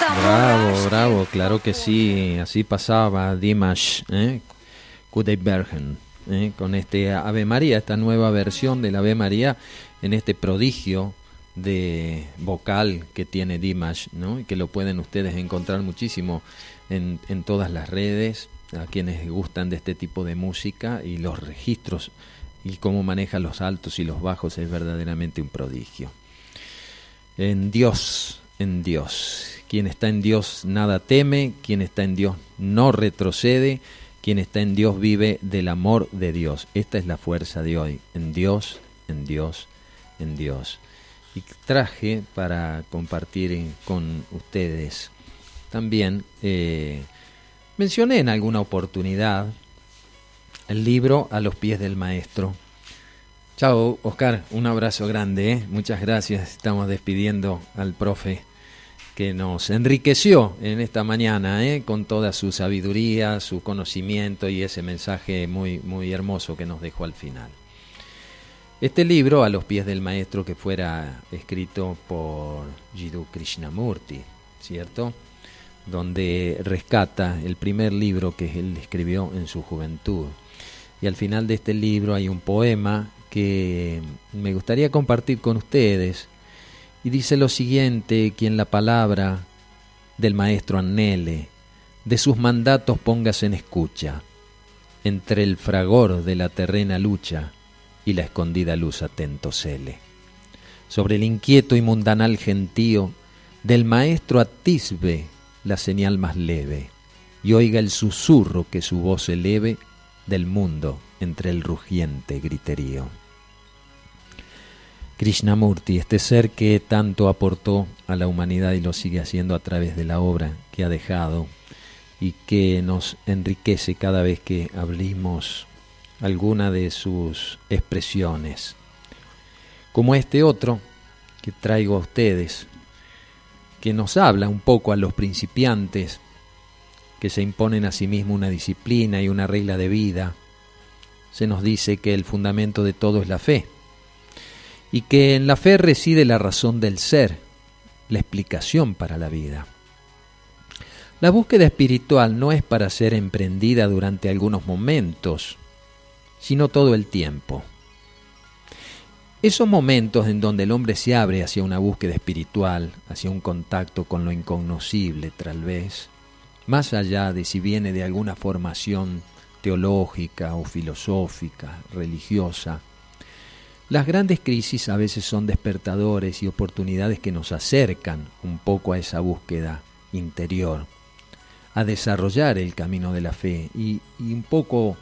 Bravo, bravo, claro que sí, así pasaba Dimash ¿eh? ¿eh? con este Ave María, esta nueva versión del Ave María en este prodigio de vocal que tiene Dimash, ¿no? y que lo pueden ustedes encontrar muchísimo en, en todas las redes, a quienes gustan de este tipo de música y los registros y cómo maneja los altos y los bajos es verdaderamente un prodigio. En Dios, en Dios. Quien está en Dios nada teme, quien está en Dios no retrocede, quien está en Dios vive del amor de Dios. Esta es la fuerza de hoy, en Dios, en Dios, en Dios. Y traje para compartir con ustedes también, eh, mencioné en alguna oportunidad el libro A los pies del maestro. Chao, Oscar, un abrazo grande, ¿eh? muchas gracias. Estamos despidiendo al profe que nos enriqueció en esta mañana ¿eh? con toda su sabiduría, su conocimiento y ese mensaje muy, muy hermoso que nos dejó al final. Este libro, A los pies del maestro, que fuera escrito por Jiddu Krishnamurti, ¿cierto? Donde rescata el primer libro que él escribió en su juventud y al final de este libro hay un poema que me gustaría compartir con ustedes y dice lo siguiente, quien la palabra del maestro anhele, de sus mandatos pongas en escucha, entre el fragor de la terrena lucha y la escondida luz atento cele. Sobre el inquieto y mundanal gentío, del maestro atisbe la señal más leve, y oiga el susurro que su voz eleve del mundo entre el rugiente griterío. Krishnamurti, este ser que tanto aportó a la humanidad y lo sigue haciendo a través de la obra que ha dejado y que nos enriquece cada vez que abrimos alguna de sus expresiones. Como este otro que traigo a ustedes, que nos habla un poco a los principiantes que se imponen a sí mismos una disciplina y una regla de vida, se nos dice que el fundamento de todo es la fe, y que en la fe reside la razón del ser, la explicación para la vida. La búsqueda espiritual no es para ser emprendida durante algunos momentos, sino todo el tiempo. Esos momentos en donde el hombre se abre hacia una búsqueda espiritual, hacia un contacto con lo incognoscible tal vez, más allá de si viene de alguna formación teológica o filosófica, religiosa, las grandes crisis a veces son despertadores y oportunidades que nos acercan un poco a esa búsqueda interior, a desarrollar el camino de la fe y, un poco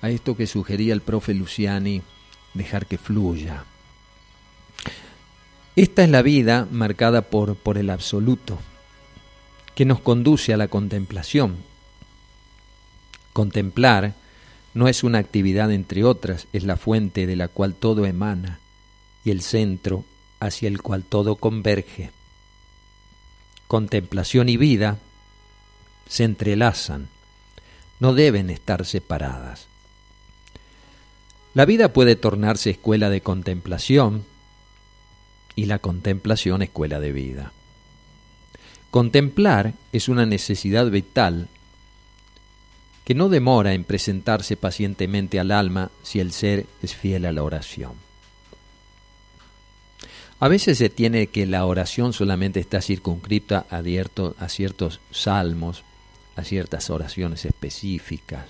a esto que sugería el profe Luciani, dejar que fluya. Esta es la vida marcada por, por el absoluto, que nos conduce a la contemplación. Contemplar no es una actividad entre otras, es la fuente de la cual todo emana y el centro hacia el cual todo converge. Contemplación y vida se entrelazan, no deben estar separadas. La vida puede tornarse escuela de contemplación y la contemplación escuela de vida. Contemplar es una necesidad vital que no demora en presentarse pacientemente al alma si el ser es fiel a la oración. A veces se tiene que la oración solamente está circunscripta a, a ciertos salmos, a ciertas oraciones específicas.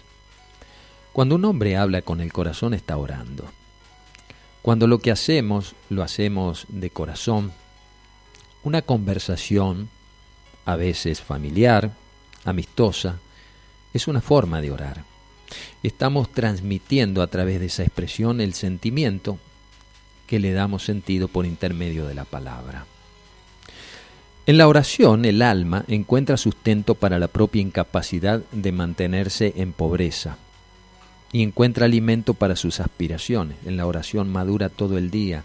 Cuando un hombre habla con el corazón está orando. Cuando lo que hacemos lo hacemos de corazón, una conversación a veces familiar, amistosa, es una forma de orar. Estamos transmitiendo a través de esa expresión el sentimiento que le damos sentido por intermedio de la palabra. En la oración el alma encuentra sustento para la propia incapacidad de mantenerse en pobreza y encuentra alimento para sus aspiraciones. En la oración madura todo el día,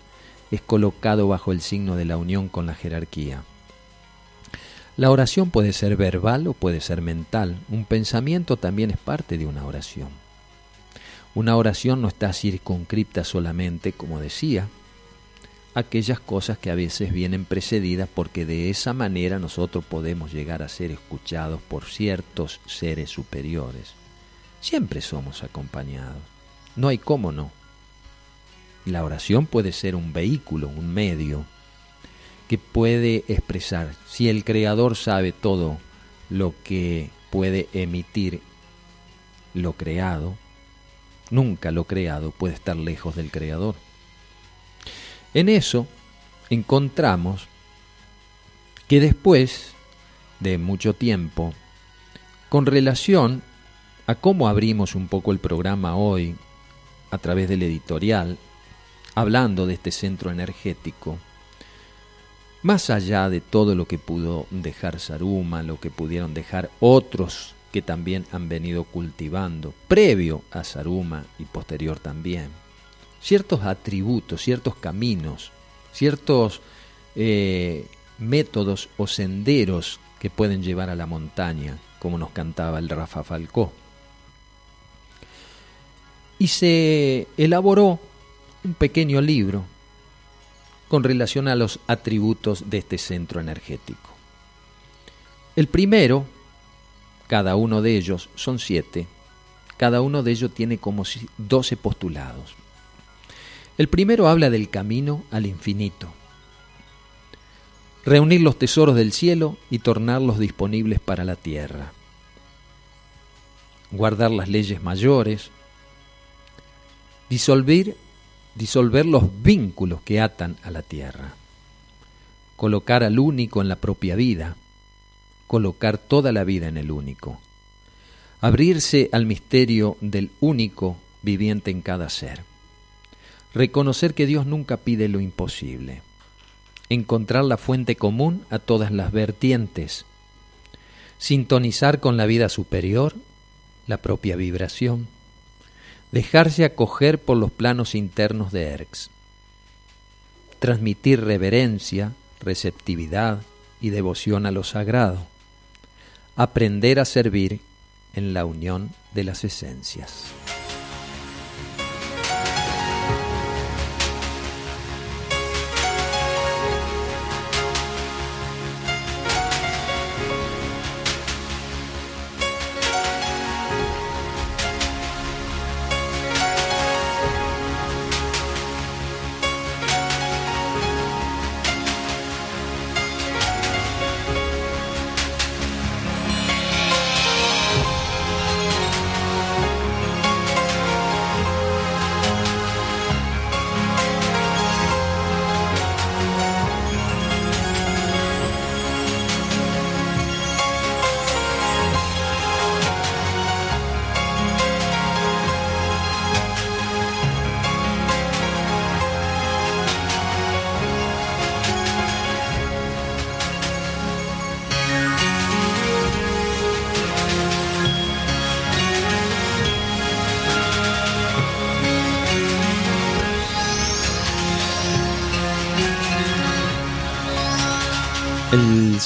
es colocado bajo el signo de la unión con la jerarquía. La oración puede ser verbal o puede ser mental. Un pensamiento también es parte de una oración. Una oración no está circunscripta solamente, como decía, aquellas cosas que a veces vienen precedidas porque de esa manera nosotros podemos llegar a ser escuchados por ciertos seres superiores. Siempre somos acompañados. No hay cómo no. La oración puede ser un vehículo, un medio que puede expresar. Si el Creador sabe todo lo que puede emitir lo creado, nunca lo creado puede estar lejos del Creador. En eso encontramos que después de mucho tiempo, con relación a cómo abrimos un poco el programa hoy a través del editorial, hablando de este centro energético, más allá de todo lo que pudo dejar Saruma, lo que pudieron dejar otros que también han venido cultivando, previo a Saruma y posterior también, ciertos atributos, ciertos caminos, ciertos eh, métodos o senderos que pueden llevar a la montaña, como nos cantaba el Rafa Falcó. Y se elaboró un pequeño libro con relación a los atributos de este centro energético. El primero, cada uno de ellos, son siete, cada uno de ellos tiene como doce postulados. El primero habla del camino al infinito, reunir los tesoros del cielo y tornarlos disponibles para la tierra, guardar las leyes mayores, disolver disolver los vínculos que atan a la tierra, colocar al único en la propia vida, colocar toda la vida en el único, abrirse al misterio del único viviente en cada ser, reconocer que Dios nunca pide lo imposible, encontrar la fuente común a todas las vertientes, sintonizar con la vida superior, la propia vibración, dejarse acoger por los planos internos de Erx, transmitir reverencia, receptividad y devoción a lo sagrado, aprender a servir en la unión de las esencias.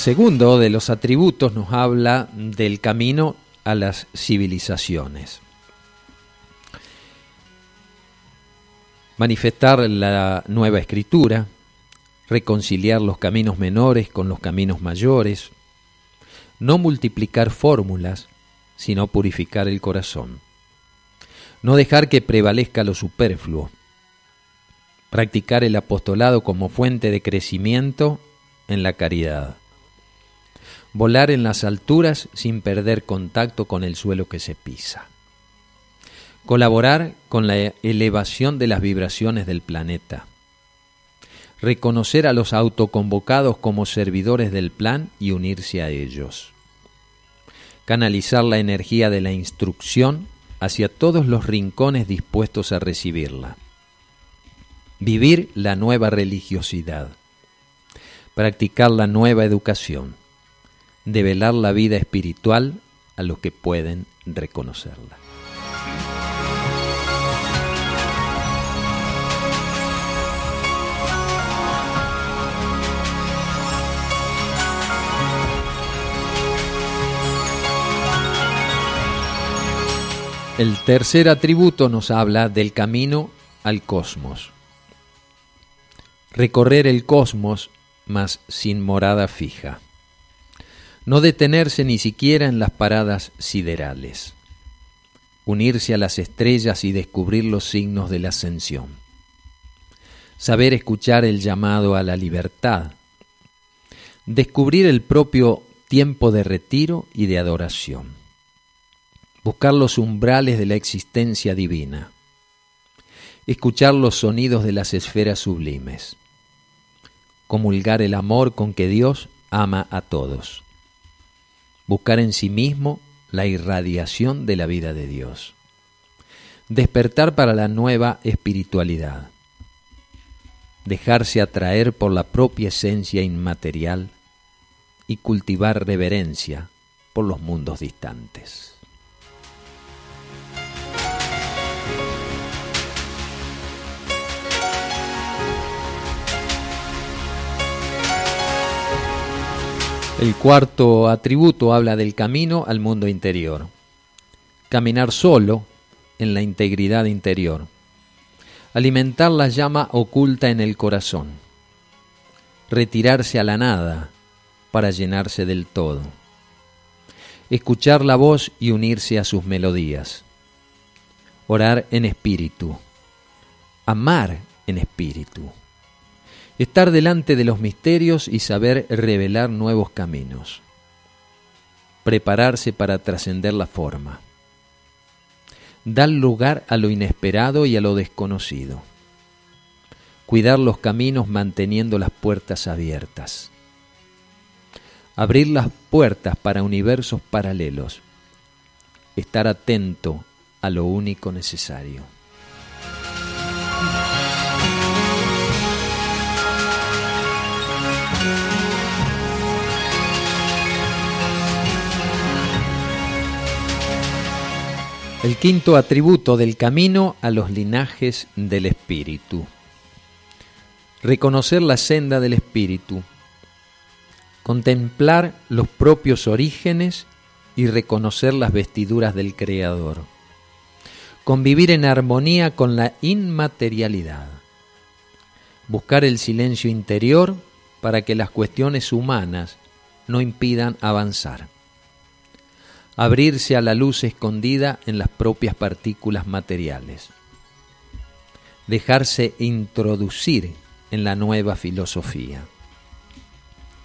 Segundo de los atributos nos habla del camino a las civilizaciones. Manifestar la nueva escritura, reconciliar los caminos menores con los caminos mayores, no multiplicar fórmulas, sino purificar el corazón. No dejar que prevalezca lo superfluo. Practicar el apostolado como fuente de crecimiento en la caridad volar en las alturas sin perder contacto con el suelo que se pisa, colaborar con la elevación de las vibraciones del planeta, reconocer a los autoconvocados como servidores del plan y unirse a ellos, canalizar la energía de la instrucción hacia todos los rincones dispuestos a recibirla, vivir la nueva religiosidad, practicar la nueva educación, develar la vida espiritual a los que pueden reconocerla. El tercer atributo nos habla del camino al cosmos. recorrer el cosmos, mas sin morada fija, no detenerse ni siquiera en las paradas siderales, unirse a las estrellas y descubrir los signos de la ascensión, saber escuchar el llamado a la libertad, descubrir el propio tiempo de retiro y de adoración, buscar los umbrales de la existencia divina, escuchar los sonidos de las esferas sublimes, comulgar el amor con que Dios ama a todos, buscar en sí mismo la irradiación de la vida de Dios, despertar para la nueva espiritualidad, dejarse atraer por la propia esencia inmaterial y cultivar reverencia por los mundos distantes. El cuarto atributo habla del camino al mundo interior. Caminar solo en la integridad interior. Alimentar la llama oculta en el corazón. Retirarse a la nada para llenarse del todo. Escuchar la voz y unirse a sus melodías. Orar en espíritu. Amar en espíritu estar delante de los misterios y saber revelar nuevos caminos, prepararse para trascender la forma, dar lugar a lo inesperado y a lo desconocido, cuidar los caminos manteniendo las puertas abiertas, abrir las puertas para universos paralelos, estar atento a lo único necesario. El quinto atributo del camino a los linajes del espíritu. Reconocer la senda del espíritu. Contemplar los propios orígenes y reconocer las vestiduras del Creador. Convivir en armonía con la inmaterialidad. Buscar el silencio interior para que las cuestiones humanas no impidan avanzar abrirse a la luz escondida en las propias partículas materiales, dejarse introducir en la nueva filosofía,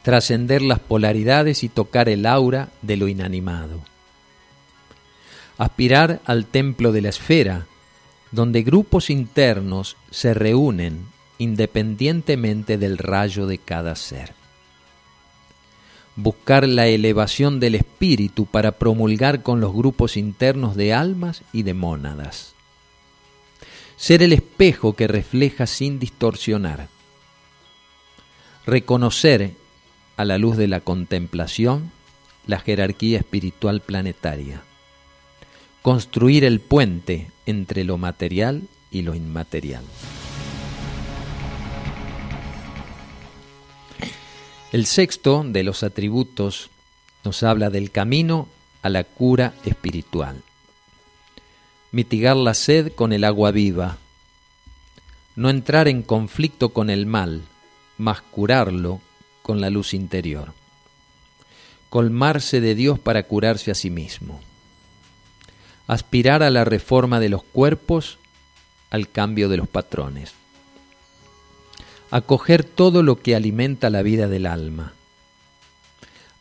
trascender las polaridades y tocar el aura de lo inanimado, aspirar al templo de la esfera, donde grupos internos se reúnen independientemente del rayo de cada ser buscar la elevación del espíritu para promulgar con los grupos internos de almas y de mónadas. Ser el espejo que refleja sin distorsionar. Reconocer a la luz de la contemplación la jerarquía espiritual planetaria. Construir el puente entre lo material y lo inmaterial. El sexto de los atributos nos habla del camino a la cura espiritual. Mitigar la sed con el agua viva. No entrar en conflicto con el mal, mas curarlo con la luz interior. Colmarse de Dios para curarse a sí mismo. Aspirar a la reforma de los cuerpos, al cambio de los patrones acoger todo lo que alimenta la vida del alma,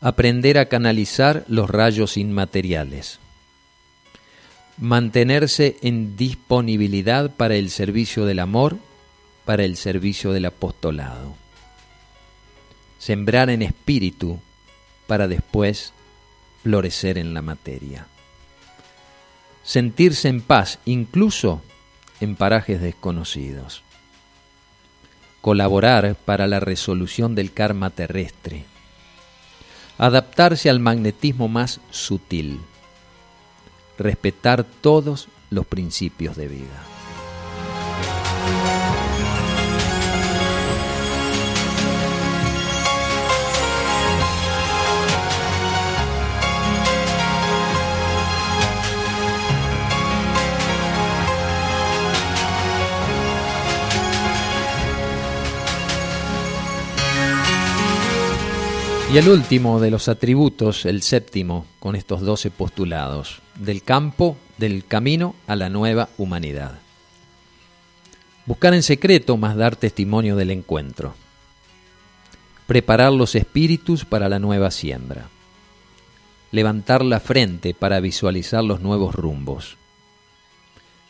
aprender a canalizar los rayos inmateriales, mantenerse en disponibilidad para el servicio del amor, para el servicio del apostolado, sembrar en espíritu para después florecer en la materia, sentirse en paz incluso en parajes desconocidos colaborar para la resolución del karma terrestre, adaptarse al magnetismo más sutil, respetar todos los principios de vida. Y el último de los atributos, el séptimo, con estos doce postulados, del campo, del camino a la nueva humanidad. Buscar en secreto, más dar testimonio del encuentro. Preparar los espíritus para la nueva siembra. Levantar la frente para visualizar los nuevos rumbos.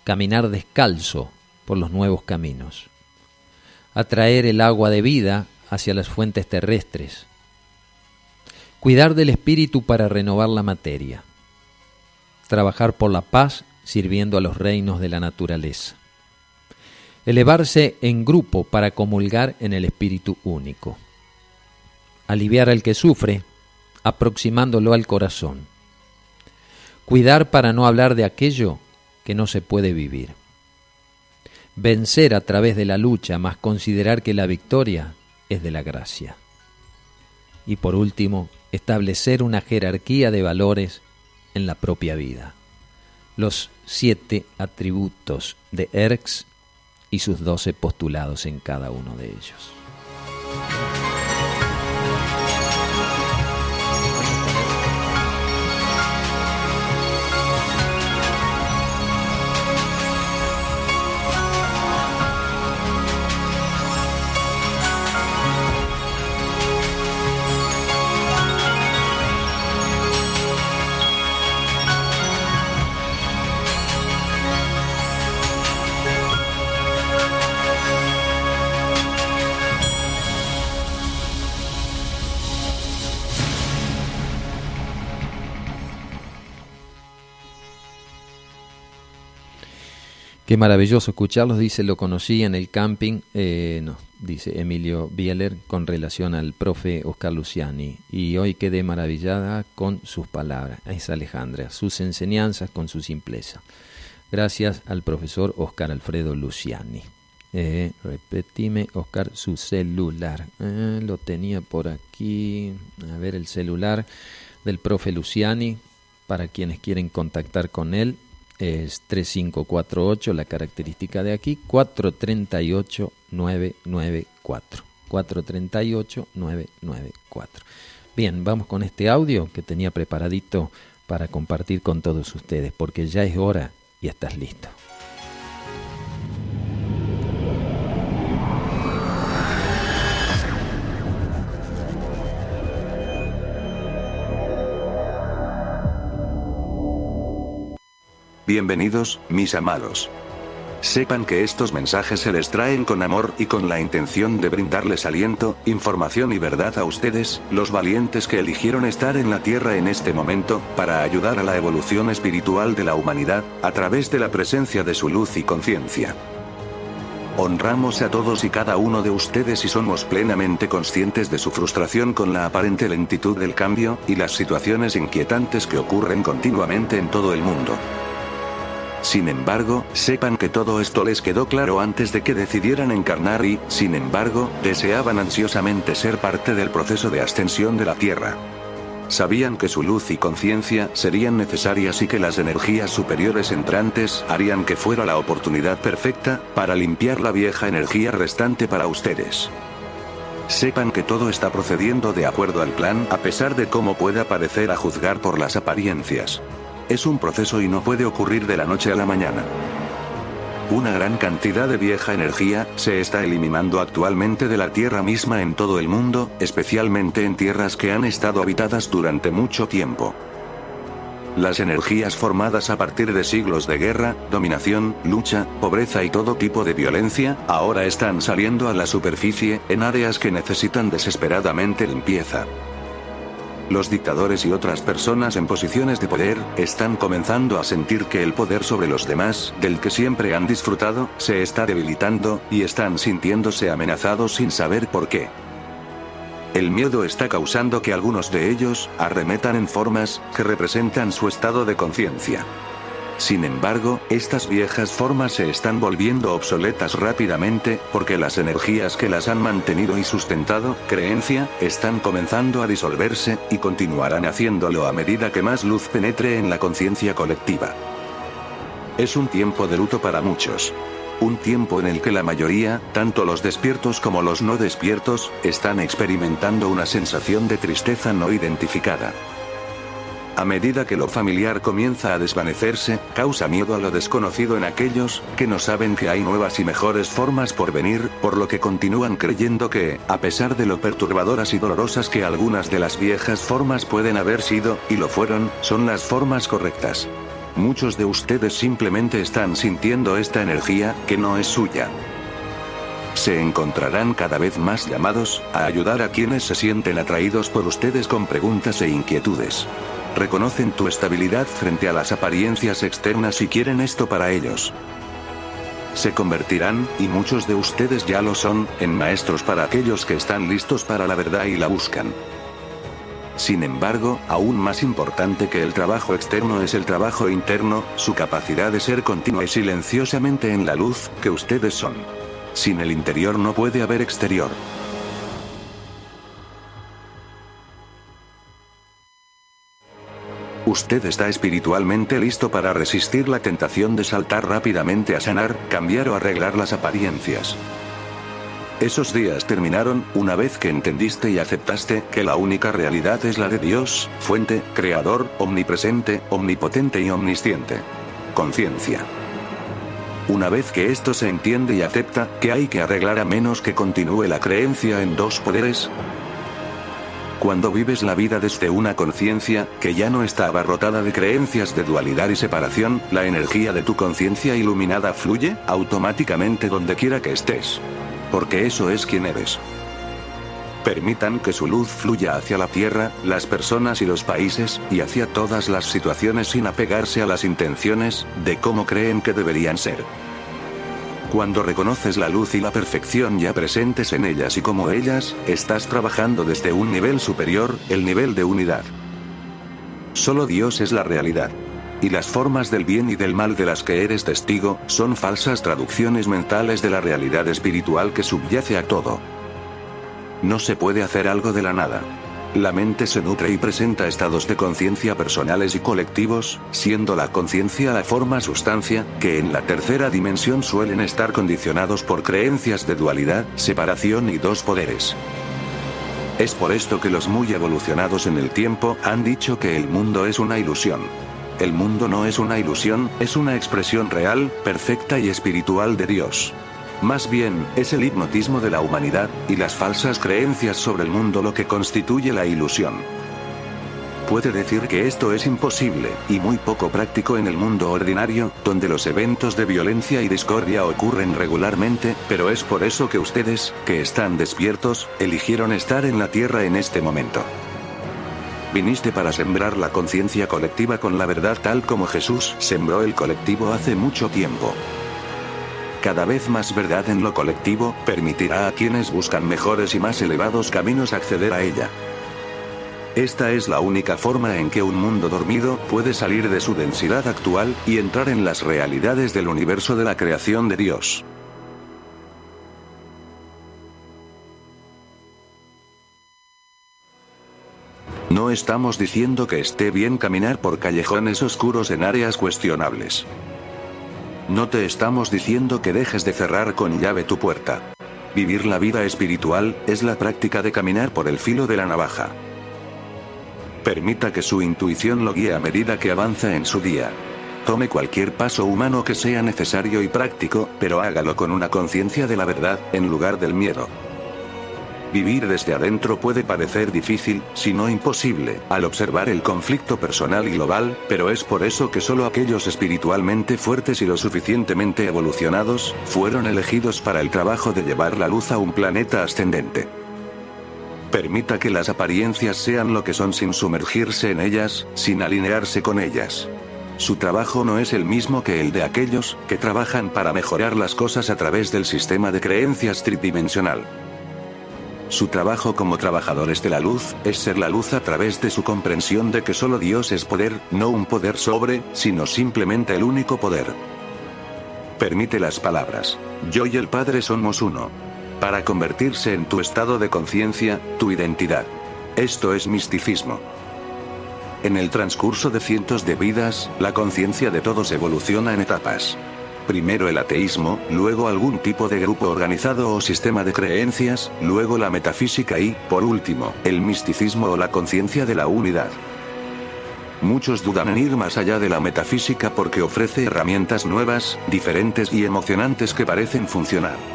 Caminar descalzo por los nuevos caminos. Atraer el agua de vida hacia las fuentes terrestres cuidar del espíritu para renovar la materia, trabajar por la paz sirviendo a los reinos de la naturaleza, elevarse en grupo para comulgar en el espíritu único, aliviar al que sufre aproximándolo al corazón, cuidar para no hablar de aquello que no se puede vivir, vencer a través de la lucha, más considerar que la victoria es de la gracia. Y por último, establecer una jerarquía de valores en la propia vida. Los siete atributos de Erx y sus doce postulados en cada uno de ellos. Qué maravilloso escucharlos, dice, lo conocí en el camping, eh, no, dice Emilio Bieler, con relación al profe Oscar Luciani, y hoy quedé maravillada con sus palabras, es Alejandra, sus enseñanzas con su simpleza. Gracias al profesor Oscar Alfredo Luciani. Eh, repetime, Oscar, su celular. Eh, lo tenía por aquí. A ver, el celular del profe Luciani, para quienes quieren contactar con él, es 3548, la característica de aquí, 438 994. 438 994. Bien, vamos con este audio que tenía preparadito para compartir con todos ustedes, porque ya es hora y estás listo. Bienvenidos, mis amados. Sepan que estos mensajes se les traen con amor y con la intención de brindarles aliento, información y verdad a ustedes, los valientes que eligieron estar en la Tierra en este momento, para ayudar a la evolución espiritual de la humanidad, a través de la presencia de su luz y conciencia. Honramos a todos y cada uno de ustedes y somos plenamente conscientes de su frustración con la aparente lentitud del cambio, y las situaciones inquietantes que ocurren continuamente en todo el mundo. Sin embargo, sepan que todo esto les quedó claro antes de que decidieran encarnar y, sin embargo, deseaban ansiosamente ser parte del proceso de ascensión de la Tierra. Sabían que su luz y conciencia serían necesarias y que las energías superiores entrantes harían que fuera la oportunidad perfecta para limpiar la vieja energía restante para ustedes. Sepan que todo está procediendo de acuerdo al plan a pesar de cómo pueda parecer a juzgar por las apariencias. Es un proceso y no puede ocurrir de la noche a la mañana. Una gran cantidad de vieja energía se está eliminando actualmente de la Tierra misma en todo el mundo, especialmente en tierras que han estado habitadas durante mucho tiempo. Las energías formadas a partir de siglos de guerra, dominación, lucha, pobreza y todo tipo de violencia, ahora están saliendo a la superficie, en áreas que necesitan desesperadamente limpieza. Los dictadores y otras personas en posiciones de poder, están comenzando a sentir que el poder sobre los demás, del que siempre han disfrutado, se está debilitando, y están sintiéndose amenazados sin saber por qué. El miedo está causando que algunos de ellos, arremetan en formas, que representan su estado de conciencia. Sin embargo, estas viejas formas se están volviendo obsoletas rápidamente, porque las energías que las han mantenido y sustentado, creencia, están comenzando a disolverse, y continuarán haciéndolo a medida que más luz penetre en la conciencia colectiva. Es un tiempo de luto para muchos. un tiempo en el que la mayoría, tanto los despiertos como los no despiertos, están experimentando una sensación de tristeza no identificada. A medida que lo familiar comienza a desvanecerse, causa miedo a lo desconocido en aquellos que no saben que hay nuevas y mejores formas por venir, por lo que continúan creyendo que, a pesar de lo perturbadoras y dolorosas que algunas de las viejas formas pueden haber sido, y lo fueron, son las formas correctas. Muchos de ustedes simplemente están sintiendo esta energía, que no es suya. Se encontrarán cada vez más llamados a ayudar a quienes se sienten atraídos por ustedes con preguntas e inquietudes reconocen tu estabilidad frente a las apariencias externas y quieren esto para ellos. Se convertirán, y muchos de ustedes ya lo son, en maestros para aquellos que están listos para la verdad y la buscan. Sin embargo, aún más importante que el trabajo externo es el trabajo interno, su capacidad de ser continua y silenciosamente en la luz, que ustedes son. Sin el interior no puede haber exterior. Usted está espiritualmente listo para resistir la tentación de saltar rápidamente a sanar, cambiar o arreglar las apariencias. Esos días terminaron una vez que entendiste y aceptaste que la única realidad es la de Dios, fuente, creador, omnipresente, omnipotente y omnisciente. Conciencia. Una vez que esto se entiende y acepta, que hay que arreglar a menos que continúe la creencia en dos poderes, cuando vives la vida desde una conciencia, que ya no está abarrotada de creencias de dualidad y separación, la energía de tu conciencia iluminada fluye, automáticamente donde quiera que estés. Porque eso es quien eres. Permitan que su luz fluya hacia la tierra, las personas y los países, y hacia todas las situaciones sin apegarse a las intenciones, de cómo creen que deberían ser. Cuando reconoces la luz y la perfección ya presentes en ellas y como ellas, estás trabajando desde un nivel superior, el nivel de unidad. Solo Dios es la realidad. Y las formas del bien y del mal de las que eres testigo, son falsas traducciones mentales de la realidad espiritual que subyace a todo. No se puede hacer algo de la nada. La mente se nutre y presenta estados de conciencia personales y colectivos, siendo la conciencia la forma sustancia, que en la tercera dimensión suelen estar condicionados por creencias de dualidad, separación y dos poderes. Es por esto que los muy evolucionados en el tiempo han dicho que el mundo es una ilusión. El mundo no es una ilusión, es una expresión real, perfecta y espiritual de Dios. Más bien, es el hipnotismo de la humanidad, y las falsas creencias sobre el mundo lo que constituye la ilusión. Puede decir que esto es imposible, y muy poco práctico en el mundo ordinario, donde los eventos de violencia y discordia ocurren regularmente, pero es por eso que ustedes, que están despiertos, eligieron estar en la Tierra en este momento. Viniste para sembrar la conciencia colectiva con la verdad tal como Jesús sembró el colectivo hace mucho tiempo cada vez más verdad en lo colectivo, permitirá a quienes buscan mejores y más elevados caminos acceder a ella. Esta es la única forma en que un mundo dormido puede salir de su densidad actual y entrar en las realidades del universo de la creación de Dios. No estamos diciendo que esté bien caminar por callejones oscuros en áreas cuestionables. No te estamos diciendo que dejes de cerrar con llave tu puerta. Vivir la vida espiritual es la práctica de caminar por el filo de la navaja. Permita que su intuición lo guíe a medida que avanza en su día. Tome cualquier paso humano que sea necesario y práctico, pero hágalo con una conciencia de la verdad, en lugar del miedo. Vivir desde adentro puede parecer difícil, si no imposible, al observar el conflicto personal y global, pero es por eso que solo aquellos espiritualmente fuertes y lo suficientemente evolucionados, fueron elegidos para el trabajo de llevar la luz a un planeta ascendente. Permita que las apariencias sean lo que son sin sumergirse en ellas, sin alinearse con ellas. Su trabajo no es el mismo que el de aquellos que trabajan para mejorar las cosas a través del sistema de creencias tridimensional. Su trabajo como trabajadores de la luz, es ser la luz a través de su comprensión de que solo Dios es poder, no un poder sobre, sino simplemente el único poder. Permite las palabras. Yo y el Padre somos uno. Para convertirse en tu estado de conciencia, tu identidad. Esto es misticismo. En el transcurso de cientos de vidas, la conciencia de todos evoluciona en etapas. Primero el ateísmo, luego algún tipo de grupo organizado o sistema de creencias, luego la metafísica y, por último, el misticismo o la conciencia de la unidad. Muchos dudan en ir más allá de la metafísica porque ofrece herramientas nuevas, diferentes y emocionantes que parecen funcionar.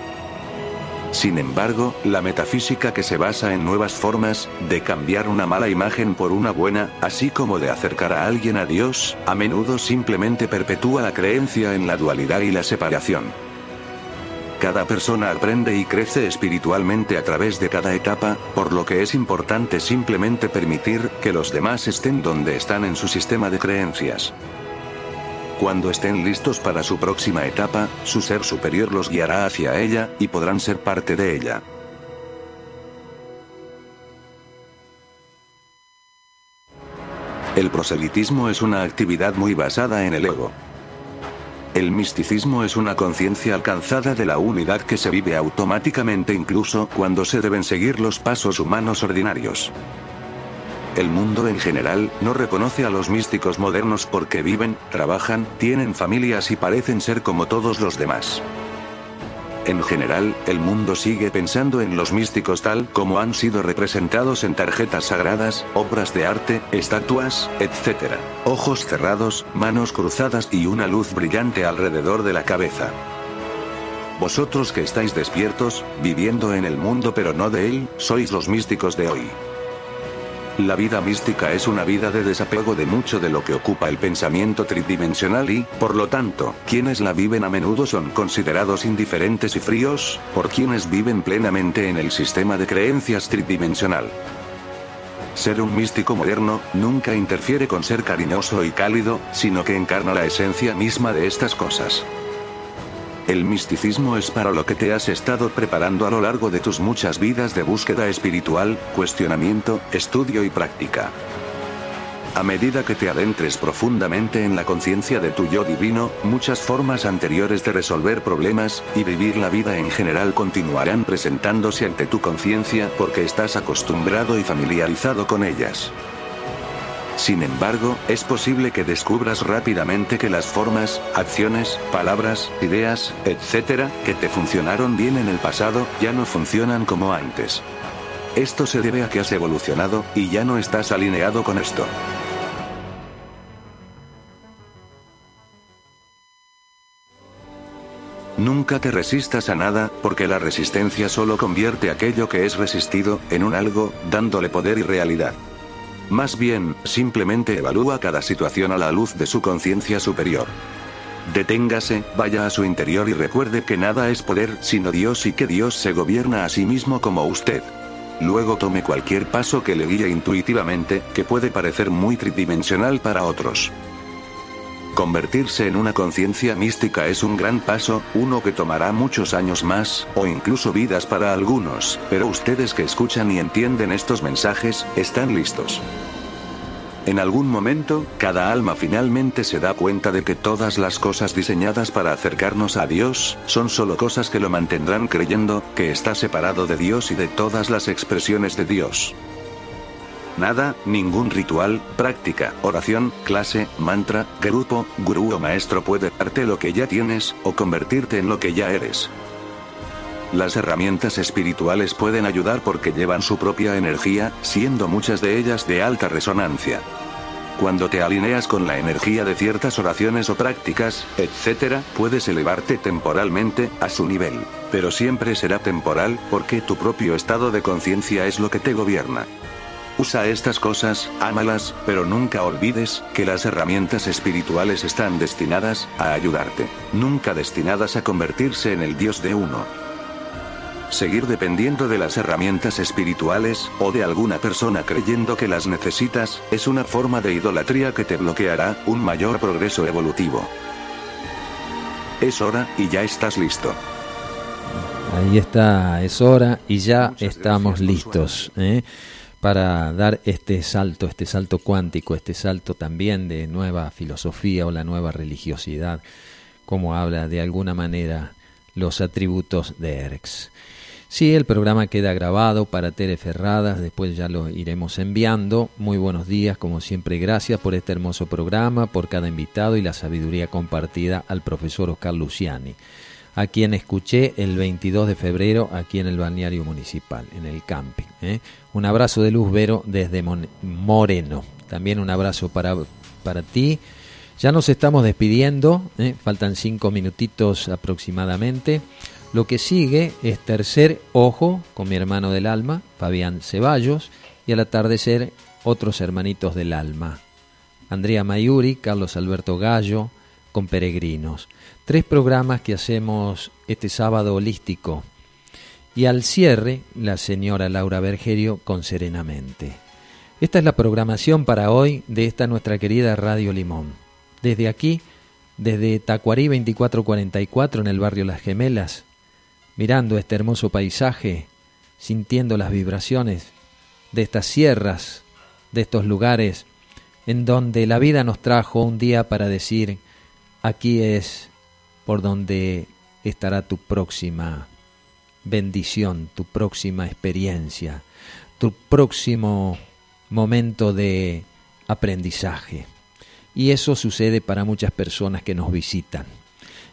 Sin embargo, la metafísica que se basa en nuevas formas, de cambiar una mala imagen por una buena, así como de acercar a alguien a Dios, a menudo simplemente perpetúa la creencia en la dualidad y la separación. Cada persona aprende y crece espiritualmente a través de cada etapa, por lo que es importante simplemente permitir que los demás estén donde están en su sistema de creencias. Cuando estén listos para su próxima etapa, su ser superior los guiará hacia ella, y podrán ser parte de ella. El proselitismo es una actividad muy basada en el ego. El misticismo es una conciencia alcanzada de la unidad que se vive automáticamente incluso cuando se deben seguir los pasos humanos ordinarios. El mundo en general no reconoce a los místicos modernos porque viven, trabajan, tienen familias y parecen ser como todos los demás. En general, el mundo sigue pensando en los místicos tal como han sido representados en tarjetas sagradas, obras de arte, estatuas, etc. Ojos cerrados, manos cruzadas y una luz brillante alrededor de la cabeza. Vosotros que estáis despiertos, viviendo en el mundo pero no de él, sois los místicos de hoy. La vida mística es una vida de desapego de mucho de lo que ocupa el pensamiento tridimensional y, por lo tanto, quienes la viven a menudo son considerados indiferentes y fríos, por quienes viven plenamente en el sistema de creencias tridimensional. Ser un místico moderno, nunca interfiere con ser cariñoso y cálido, sino que encarna la esencia misma de estas cosas. El misticismo es para lo que te has estado preparando a lo largo de tus muchas vidas de búsqueda espiritual, cuestionamiento, estudio y práctica. A medida que te adentres profundamente en la conciencia de tu yo divino, muchas formas anteriores de resolver problemas, y vivir la vida en general continuarán presentándose ante tu conciencia porque estás acostumbrado y familiarizado con ellas. Sin embargo, es posible que descubras rápidamente que las formas, acciones, palabras, ideas, etc., que te funcionaron bien en el pasado, ya no funcionan como antes. Esto se debe a que has evolucionado, y ya no estás alineado con esto. Nunca te resistas a nada, porque la resistencia solo convierte aquello que es resistido, en un algo, dándole poder y realidad. Más bien, simplemente evalúa cada situación a la luz de su conciencia superior. Deténgase, vaya a su interior y recuerde que nada es poder sino Dios y que Dios se gobierna a sí mismo como usted. Luego tome cualquier paso que le guíe intuitivamente, que puede parecer muy tridimensional para otros. Convertirse en una conciencia mística es un gran paso, uno que tomará muchos años más, o incluso vidas para algunos, pero ustedes que escuchan y entienden estos mensajes, están listos. En algún momento, cada alma finalmente se da cuenta de que todas las cosas diseñadas para acercarnos a Dios, son solo cosas que lo mantendrán creyendo, que está separado de Dios y de todas las expresiones de Dios. Nada, ningún ritual, práctica, oración, clase, mantra, grupo, gurú o maestro puede darte lo que ya tienes, o convertirte en lo que ya eres. Las herramientas espirituales pueden ayudar porque llevan su propia energía, siendo muchas de ellas de alta resonancia. Cuando te alineas con la energía de ciertas oraciones o prácticas, etc., puedes elevarte temporalmente a su nivel. Pero siempre será temporal, porque tu propio estado de conciencia es lo que te gobierna. Usa estas cosas, ámalas, pero nunca olvides que las herramientas espirituales están destinadas a ayudarte, nunca destinadas a convertirse en el Dios de uno. Seguir dependiendo de las herramientas espirituales, o de alguna persona creyendo que las necesitas, es una forma de idolatría que te bloqueará un mayor progreso evolutivo. Es hora, y ya estás listo. Ahí está, es hora y ya estamos listos. ¿eh? Para dar este salto, este salto cuántico, este salto también de nueva filosofía o la nueva religiosidad, como habla de alguna manera los atributos de Erx. Sí, el programa queda grabado para Tere Ferradas, después ya lo iremos enviando. Muy buenos días, como siempre, gracias por este hermoso programa, por cada invitado y la sabiduría compartida al profesor Oscar Luciani, a quien escuché el 22 de febrero aquí en el balneario municipal, en el camping. ¿eh? Un abrazo de luz, Vero, desde Moreno. También un abrazo para, para ti. Ya nos estamos despidiendo, ¿eh? faltan cinco minutitos aproximadamente. Lo que sigue es tercer ojo con mi hermano del alma, Fabián Ceballos, y al atardecer otros hermanitos del alma, Andrea Mayuri, Carlos Alberto Gallo, con Peregrinos. Tres programas que hacemos este sábado holístico. Y al cierre, la señora Laura Bergerio con Serenamente. Esta es la programación para hoy de esta nuestra querida Radio Limón. Desde aquí, desde Tacuarí 2444 en el barrio Las Gemelas, mirando este hermoso paisaje, sintiendo las vibraciones de estas sierras, de estos lugares en donde la vida nos trajo un día para decir, aquí es por donde estará tu próxima bendición, tu próxima experiencia, tu próximo momento de aprendizaje. Y eso sucede para muchas personas que nos visitan.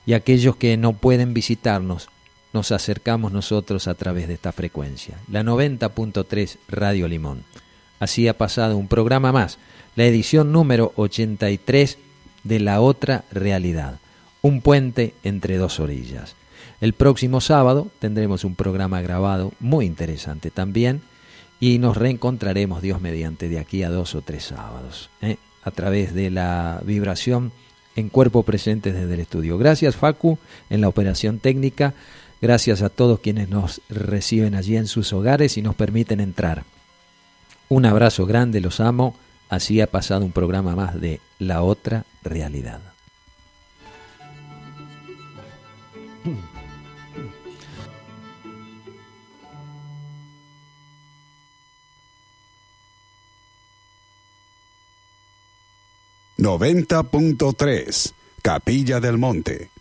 Y aquellos que no pueden visitarnos, nos acercamos nosotros a través de esta frecuencia, la 90.3 Radio Limón. Así ha pasado un programa más, la edición número 83 de La Otra Realidad, un puente entre dos orillas. El próximo sábado tendremos un programa grabado muy interesante también y nos reencontraremos Dios mediante de aquí a dos o tres sábados ¿eh? a través de la vibración en cuerpo presente desde el estudio. Gracias Facu en la operación técnica. Gracias a todos quienes nos reciben allí en sus hogares y nos permiten entrar. Un abrazo grande, los amo. Así ha pasado un programa más de La Otra Realidad. ...90.3... Capilla del Monte